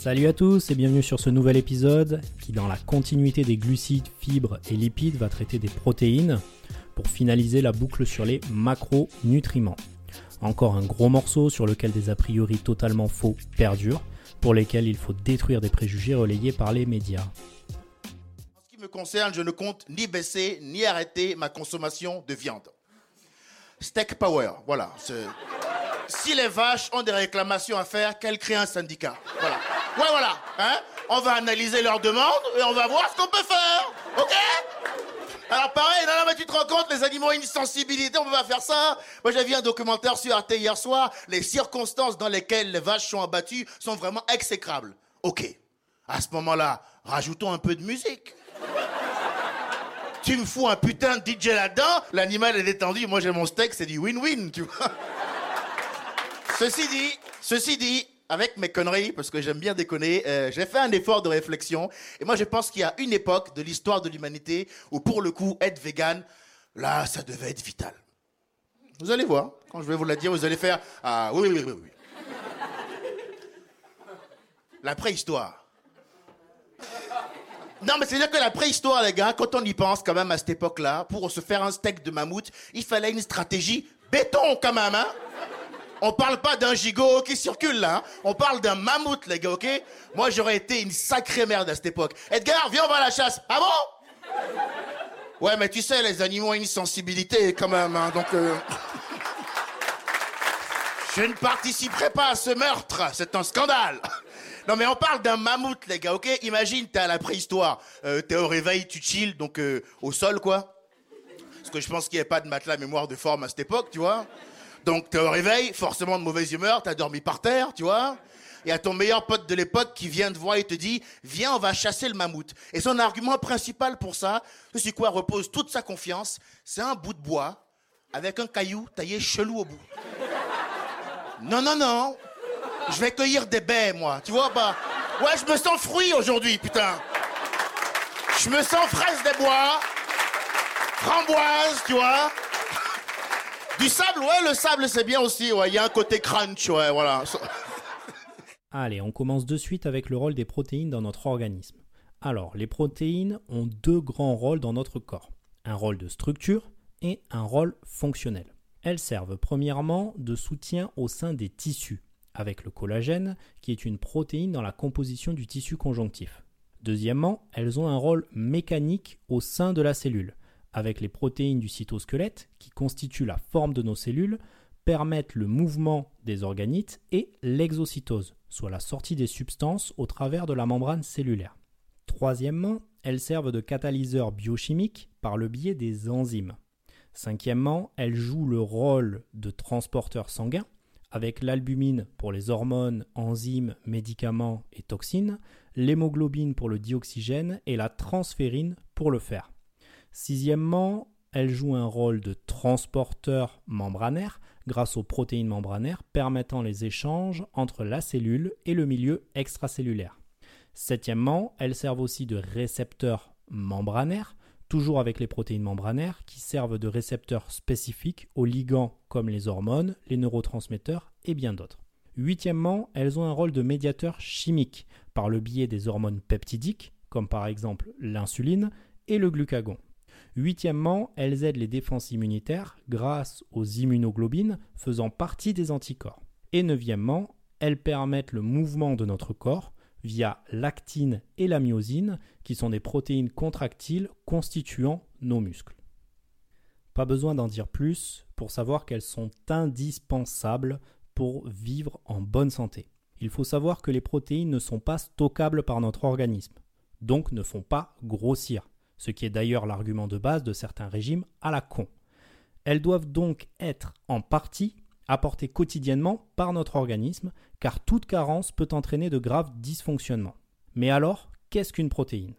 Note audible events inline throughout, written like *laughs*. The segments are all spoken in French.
Salut à tous et bienvenue sur ce nouvel épisode qui, dans la continuité des glucides, fibres et lipides, va traiter des protéines pour finaliser la boucle sur les macronutriments. Encore un gros morceau sur lequel des a priori totalement faux perdurent, pour lesquels il faut détruire des préjugés relayés par les médias. En ce qui me concerne, je ne compte ni baisser ni arrêter ma consommation de viande. Steak Power, voilà. Si les vaches ont des réclamations à faire, qu'elles créent un syndicat. Voilà. Ouais, voilà. Hein on va analyser leurs demandes et on va voir ce qu'on peut faire. OK? Alors pareil, non, non, mais tu te rends compte, les animaux ont une sensibilité, on peut pas faire ça. Moi j'ai vu un documentaire sur Arte hier soir, les circonstances dans lesquelles les vaches sont abattues sont vraiment exécrables. Ok, à ce moment-là, rajoutons un peu de musique. tu me fous un putain de DJ là-dedans, l'animal est détendu, moi j'ai mon steak, c'est du win-win, tu vois. ceci dit, ceci dit, avec mes conneries, parce que j'aime bien déconner, euh, j'ai fait un effort de réflexion. Et moi, je pense qu'il y a une époque de l'histoire de l'humanité où, pour le coup, être vegan, là, ça devait être vital. Vous allez voir. Quand je vais vous la dire, vous allez faire Ah oui, oui, oui, oui. La préhistoire. Non, mais c'est-à-dire que la préhistoire, les gars, quand on y pense quand même à cette époque-là, pour se faire un steak de mammouth, il fallait une stratégie béton quand même, hein on parle pas d'un gigot qui circule là. Hein. On parle d'un mammouth, les gars, ok Moi, j'aurais été une sacrée merde à cette époque. Edgar, viens, on va à la chasse. Ah bon? Ouais, mais tu sais, les animaux ont une sensibilité quand même, hein, donc. Euh, *laughs* je ne participerai pas à ce meurtre. C'est un scandale. *laughs* Non, mais on parle d'un mammouth, les gars, ok Imagine, t'es à la préhistoire. Euh, t'es au réveil, tu chill, donc euh, au sol, quoi. Parce que je pense qu'il n'y avait pas de matelas mémoire de forme à cette époque, tu vois. Donc, t'es au réveil, forcément de mauvaise humeur, t'as dormi par terre, tu vois. Y a ton meilleur pote de l'époque qui vient te voir et te dit Viens, on va chasser le mammouth. Et son argument principal pour ça, ce sur quoi repose toute sa confiance, c'est un bout de bois avec un caillou taillé chelou au bout. Non, non, non. Je vais cueillir des baies, moi. Tu vois pas? Ouais, je me sens fruit aujourd'hui, putain. Je me sens fraise des bois, framboise, tu vois. Du sable, ouais, le sable c'est bien aussi, ouais, il y a un côté crunch, ouais, voilà. Allez, on commence de suite avec le rôle des protéines dans notre organisme. Alors, les protéines ont deux grands rôles dans notre corps. Un rôle de structure et un rôle fonctionnel. Elles servent premièrement de soutien au sein des tissus, avec le collagène, qui est une protéine dans la composition du tissu conjonctif. Deuxièmement, elles ont un rôle mécanique au sein de la cellule, avec les protéines du cytosquelette, qui constituent la forme de nos cellules, permettent le mouvement des organites et l'exocytose, soit la sortie des substances au travers de la membrane cellulaire. Troisièmement, elles servent de catalyseurs biochimiques par le biais des enzymes. Cinquièmement, elles jouent le rôle de transporteur sanguin, avec l'albumine pour les hormones, enzymes, médicaments et toxines, l'hémoglobine pour le dioxygène et la transférine pour le fer. Sixièmement, elle joue un rôle de transporteur membranaire grâce aux protéines membranaires permettant les échanges entre la cellule et le milieu extracellulaire. Septièmement, elles servent aussi de récepteurs membranaires, toujours avec les protéines membranaires, qui servent de récepteurs spécifiques aux ligands comme les hormones, les neurotransmetteurs et bien d'autres. Huitièmement, elles ont un rôle de médiateur chimique par le biais des hormones peptidiques, comme par exemple l'insuline et le glucagon. Huitièmement, elles aident les défenses immunitaires grâce aux immunoglobines faisant partie des anticorps. Et neuvièmement, elles permettent le mouvement de notre corps via l'actine et la myosine, qui sont des protéines contractiles constituant nos muscles. Pas besoin d'en dire plus pour savoir qu'elles sont indispensables pour vivre en bonne santé. Il faut savoir que les protéines ne sont pas stockables par notre organisme, donc ne font pas grossir ce qui est d'ailleurs l'argument de base de certains régimes à la con. Elles doivent donc être en partie apportées quotidiennement par notre organisme, car toute carence peut entraîner de graves dysfonctionnements. Mais alors, qu'est-ce qu'une protéine?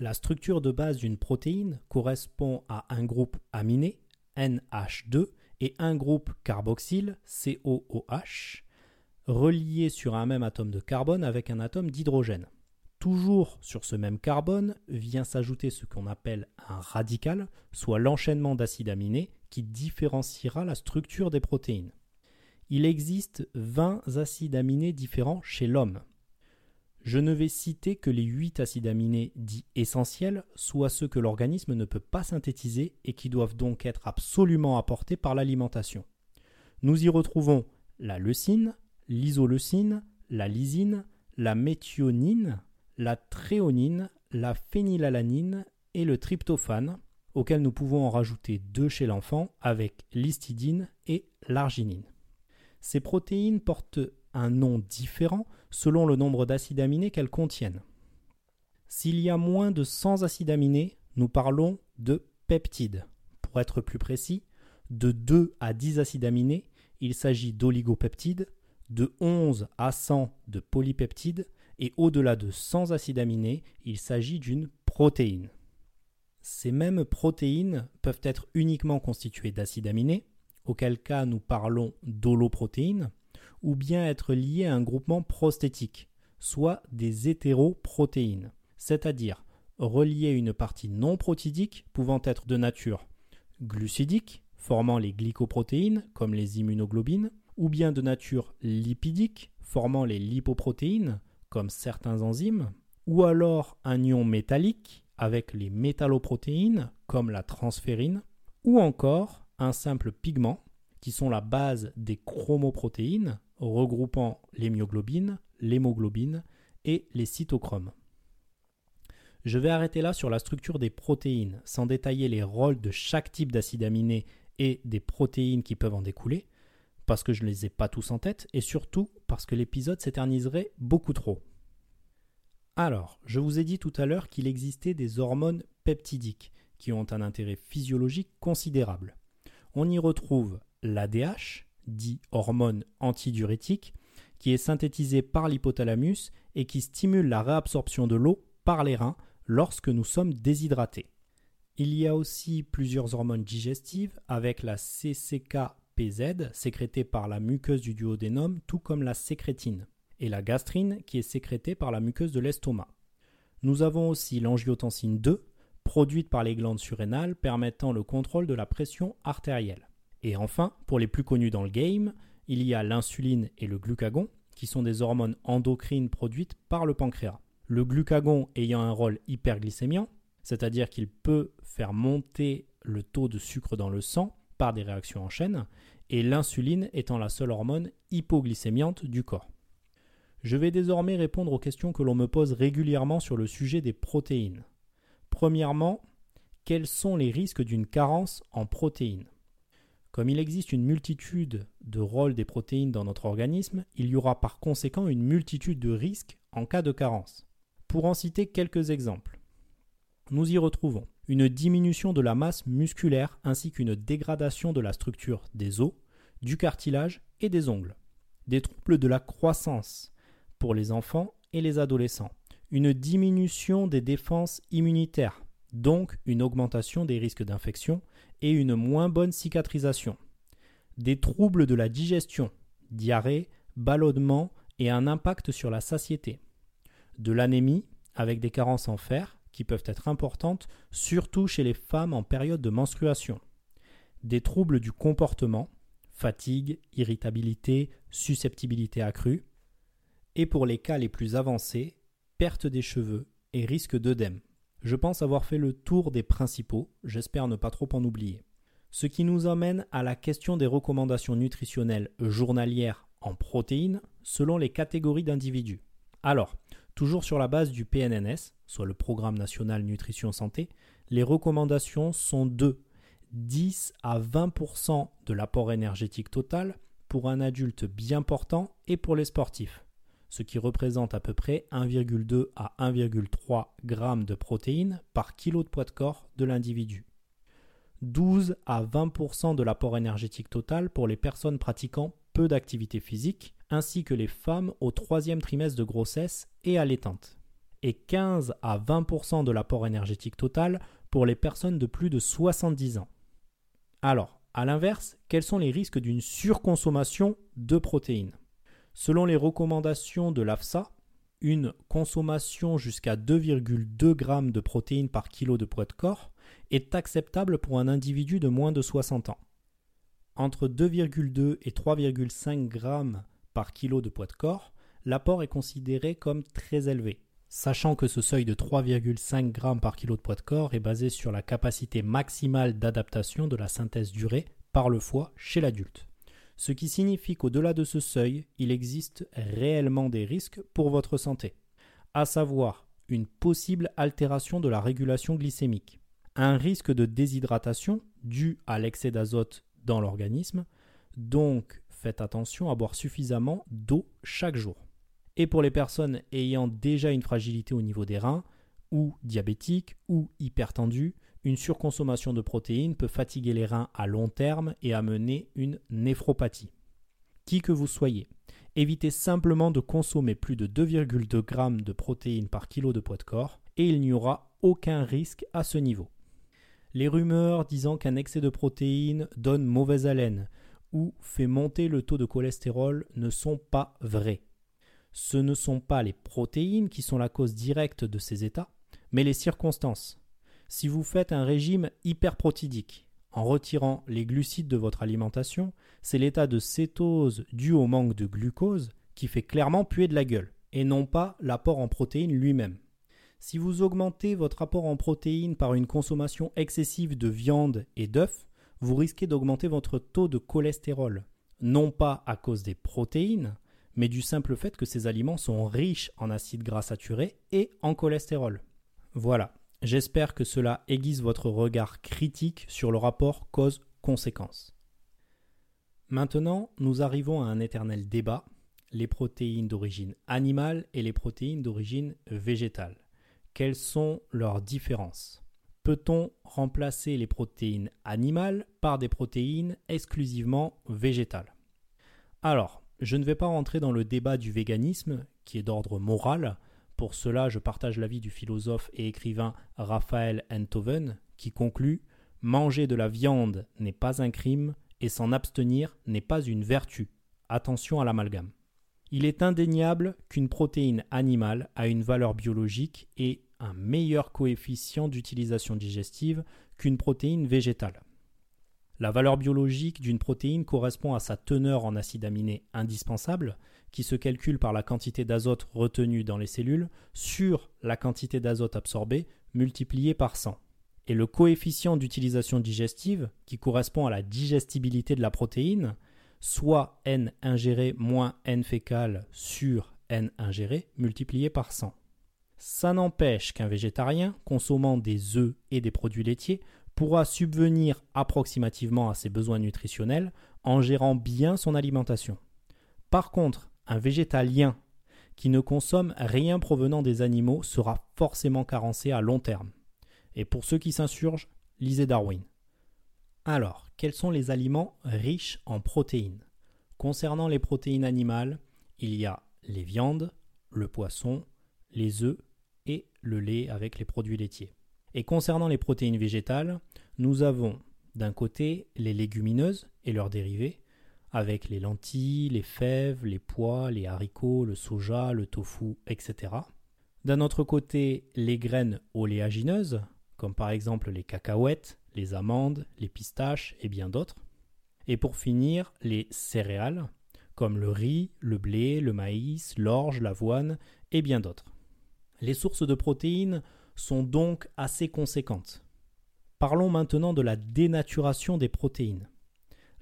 La structure de base d'une protéine correspond à un groupe aminé, NH2, et un groupe carboxyle, COOH, reliés sur un même atome de carbone avec un atome d'hydrogène. Toujours sur ce même carbone vient s'ajouter ce qu'on appelle un radical, soit l'enchaînement d'acides aminés qui différenciera la structure des protéines. Il existe 20 acides aminés différents chez l'homme. Je ne vais citer que les 8 acides aminés dits essentiels, soit ceux que l'organisme ne peut pas synthétiser et qui doivent donc être absolument apportés par l'alimentation. Nous y retrouvons la leucine, l'isoleucine, la lysine, la méthionine, la tréonine, la phénylalanine et le tryptophane, auxquels nous pouvons en rajouter deux chez l'enfant avec l'histidine et l'arginine. Ces protéines portent un nom différent selon le nombre d'acides aminés qu'elles contiennent. S'il y a moins de 100 acides aminés, nous parlons de peptides. Pour être plus précis, de 2 à 10 acides aminés, il s'agit d'oligopeptides, de 11 à 100 de polypeptides, et au-delà de 100 acides aminés, il s'agit d'une protéine. Ces mêmes protéines peuvent être uniquement constituées d'acides aminés, auquel cas nous parlons d'holoprotéines, ou bien être liées à un groupement prosthétique, soit des hétéroprotéines, c'est-à-dire reliées à une partie non protidique pouvant être de nature glucidique, formant les glycoprotéines comme les immunoglobines, ou bien de nature lipidique, formant les lipoprotéines comme certains enzymes, ou alors un ion métallique avec les métalloprotéines comme la transférine, ou encore un simple pigment qui sont la base des chromoprotéines regroupant les myoglobines, l'hémoglobine et les cytochromes. Je vais arrêter là sur la structure des protéines sans détailler les rôles de chaque type d'acide aminé et des protéines qui peuvent en découler, parce que je ne les ai pas tous en tête et surtout parce que l'épisode s'éterniserait beaucoup trop. Alors, je vous ai dit tout à l'heure qu'il existait des hormones peptidiques qui ont un intérêt physiologique considérable. On y retrouve l'ADH, dit hormone antidiurétique, qui est synthétisée par l'hypothalamus et qui stimule la réabsorption de l'eau par les reins lorsque nous sommes déshydratés. Il y a aussi plusieurs hormones digestives avec la CCKPZ sécrétée par la muqueuse du duodénum tout comme la sécrétine et la gastrine qui est sécrétée par la muqueuse de l'estomac. Nous avons aussi l'angiotensine 2, produite par les glandes surrénales permettant le contrôle de la pression artérielle. Et enfin, pour les plus connus dans le game, il y a l'insuline et le glucagon, qui sont des hormones endocrines produites par le pancréas. Le glucagon ayant un rôle hyperglycémiant, c'est-à-dire qu'il peut faire monter le taux de sucre dans le sang par des réactions en chaîne, et l'insuline étant la seule hormone hypoglycémiante du corps. Je vais désormais répondre aux questions que l'on me pose régulièrement sur le sujet des protéines. Premièrement, quels sont les risques d'une carence en protéines? Comme il existe une multitude de rôles des protéines dans notre organisme, il y aura par conséquent une multitude de risques en cas de carence. Pour en citer quelques exemples, nous y retrouvons une diminution de la masse musculaire ainsi qu'une dégradation de la structure des os, du cartilage et des ongles, des troubles de la croissance, pour les enfants et les adolescents, une diminution des défenses immunitaires, donc une augmentation des risques d'infection et une moins bonne cicatrisation, des troubles de la digestion, diarrhée, ballonnement et un impact sur la satiété, de l'anémie avec des carences en fer qui peuvent être importantes surtout chez les femmes en période de menstruation, des troubles du comportement, fatigue, irritabilité, susceptibilité accrue, et pour les cas les plus avancés, perte des cheveux et risque d'œdème. Je pense avoir fait le tour des principaux, j'espère ne pas trop en oublier. Ce qui nous amène à la question des recommandations nutritionnelles journalières en protéines selon les catégories d'individus. Alors, toujours sur la base du PNNS, soit le Programme national nutrition santé, les recommandations sont de 10 à 20% de l'apport énergétique total pour un adulte bien portant et pour les sportifs ce qui représente à peu près 1,2 à 1,3 g de protéines par kilo de poids de corps de l'individu. 12 à 20% de l'apport énergétique total pour les personnes pratiquant peu d'activité physique, ainsi que les femmes au troisième trimestre de grossesse et allaitantes. Et 15 à 20% de l'apport énergétique total pour les personnes de plus de 70 ans. Alors, à l'inverse, quels sont les risques d'une surconsommation de protéines? Selon les recommandations de l'AFSA, une consommation jusqu'à 2,2 g de protéines par kilo de poids de corps est acceptable pour un individu de moins de 60 ans. Entre 2,2 et 3,5 g par kilo de poids de corps, l'apport est considéré comme très élevé, sachant que ce seuil de 3,5 g par kilo de poids de corps est basé sur la capacité maximale d'adaptation de la synthèse durée par le foie chez l'adulte. Ce qui signifie qu'au-delà de ce seuil, il existe réellement des risques pour votre santé, à savoir une possible altération de la régulation glycémique, un risque de déshydratation dû à l'excès d'azote dans l'organisme, donc faites attention à boire suffisamment d'eau chaque jour. Et pour les personnes ayant déjà une fragilité au niveau des reins, ou diabétiques, ou hypertendues, une surconsommation de protéines peut fatiguer les reins à long terme et amener une néphropathie. Qui que vous soyez, évitez simplement de consommer plus de 2,2 g de protéines par kilo de poids de corps et il n'y aura aucun risque à ce niveau. Les rumeurs disant qu'un excès de protéines donne mauvaise haleine ou fait monter le taux de cholestérol ne sont pas vraies. Ce ne sont pas les protéines qui sont la cause directe de ces états, mais les circonstances. Si vous faites un régime hyperprotidique, en retirant les glucides de votre alimentation, c'est l'état de cétose dû au manque de glucose qui fait clairement puer de la gueule, et non pas l'apport en protéines lui-même. Si vous augmentez votre apport en protéines par une consommation excessive de viande et d'œufs, vous risquez d'augmenter votre taux de cholestérol, non pas à cause des protéines, mais du simple fait que ces aliments sont riches en acides gras saturés et en cholestérol. Voilà, j'espère que cela aiguise votre regard critique sur le rapport cause-conséquence. Maintenant, nous arrivons à un éternel débat, les protéines d'origine animale et les protéines d'origine végétale. Quelles sont leurs différences? Peut-on remplacer les protéines animales par des protéines exclusivement végétales? Alors, je ne vais pas rentrer dans le débat du véganisme, qui est d'ordre moral. Pour cela, je partage l'avis du philosophe et écrivain Raphaël Enthoven, qui conclut Manger de la viande n'est pas un crime et s'en abstenir n'est pas une vertu. Attention à l'amalgame. Il est indéniable qu'une protéine animale a une valeur biologique et un meilleur coefficient d'utilisation digestive qu'une protéine végétale. La valeur biologique d'une protéine correspond à sa teneur en acides aminés indispensables, qui se calcule par la quantité d'azote retenue dans les cellules sur la quantité d'azote absorbée multipliée par 100. Et le coefficient d'utilisation digestive, qui correspond à la digestibilité de la protéine, soit N ingéré moins N fécal sur N ingéré multiplié par 100. Ça n'empêche qu'un végétarien, consommant des œufs et des produits laitiers, pourra subvenir approximativement à ses besoins nutritionnels en gérant bien son alimentation. Par contre, un végétalien qui ne consomme rien provenant des animaux sera forcément carencé à long terme. Et pour ceux qui s'insurgent, lisez Darwin. Alors, quels sont les aliments riches en protéines? Concernant les protéines animales, il y a les viandes, le poisson, les œufs le lait avec les produits laitiers. Et concernant les protéines végétales, nous avons d'un côté les légumineuses et leurs dérivés, avec les lentilles, les fèves, les pois, les haricots, le soja, le tofu, etc. D'un autre côté, les graines oléagineuses, comme par exemple les cacahuètes, les amandes, les pistaches et bien d'autres. Et pour finir, les céréales, comme le riz, le blé, le maïs, l'orge, l'avoine et bien d'autres. Les sources de protéines sont donc assez conséquentes. Parlons maintenant de la dénaturation des protéines.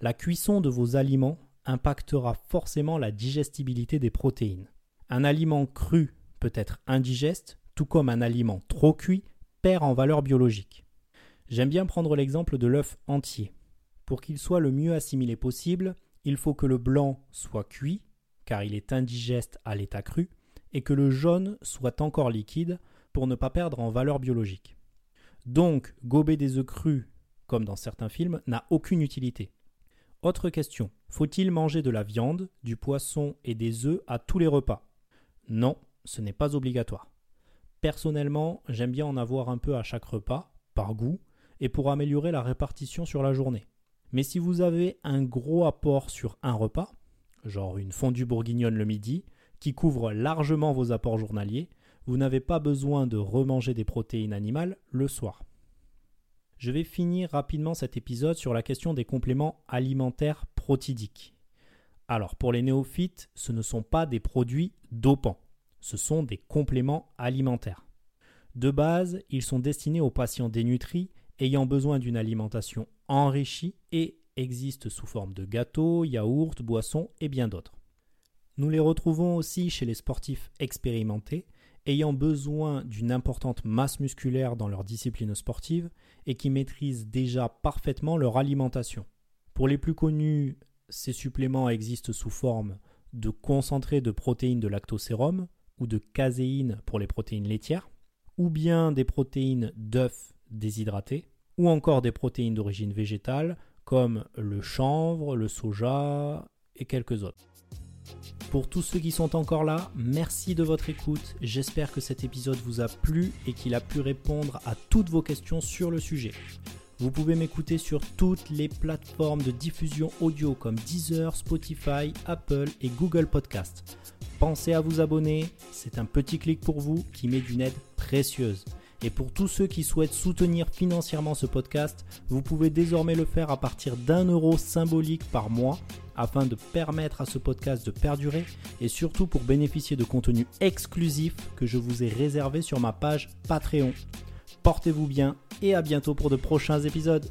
La cuisson de vos aliments impactera forcément la digestibilité des protéines. Un aliment cru peut être indigeste, tout comme un aliment trop cuit perd en valeur biologique. J'aime bien prendre l'exemple de l'œuf entier. Pour qu'il soit le mieux assimilé possible, il faut que le blanc soit cuit, car il est indigeste à l'état cru, et que le jaune soit encore liquide pour ne pas perdre en valeur biologique. Donc, gober des œufs crus, comme dans certains films, n'a aucune utilité. Autre question, faut-il manger de la viande, du poisson et des œufs à tous les repas? Non, ce n'est pas obligatoire. Personnellement, j'aime bien en avoir un peu à chaque repas, par goût, et pour améliorer la répartition sur la journée. Mais si vous avez un gros apport sur un repas, genre une fondue bourguignonne le midi, qui couvre largement vos apports journaliers, vous n'avez pas besoin de remanger des protéines animales le soir. Je vais finir rapidement cet épisode sur la question des compléments alimentaires protidiques. Alors pour les néophytes, ce ne sont pas des produits dopants, ce sont des compléments alimentaires. De base, ils sont destinés aux patients dénutris ayant besoin d'une alimentation enrichie et existent sous forme de gâteaux, yaourts, boissons et bien d'autres. Nous les retrouvons aussi chez les sportifs expérimentés ayant besoin d'une importante masse musculaire dans leur discipline sportive et qui maîtrisent déjà parfaitement leur alimentation. Pour les plus connus, ces suppléments existent sous forme de concentré de protéines de lactosérum ou de caséine pour les protéines laitières, ou bien des protéines d'œufs déshydratés, ou encore des protéines d'origine végétale comme le chanvre, le soja et quelques autres. Pour tous ceux qui sont encore là, merci de votre écoute. J'espère que cet épisode vous a plu et qu'il a pu répondre à toutes vos questions sur le sujet. Vous pouvez m'écouter sur toutes les plateformes de diffusion audio comme Deezer, Spotify, Apple et Google Podcast. Pensez à vous abonner, c'est un petit clic pour vous qui met d'une aide précieuse. Et pour tous ceux qui souhaitent soutenir financièrement ce podcast, vous pouvez désormais le faire à partir d'un euro symbolique par mois afin de permettre à ce podcast de perdurer et surtout pour bénéficier de contenus exclusifs que je vous ai réservés sur ma page Patreon. Portez-vous bien et à bientôt pour de prochains épisodes.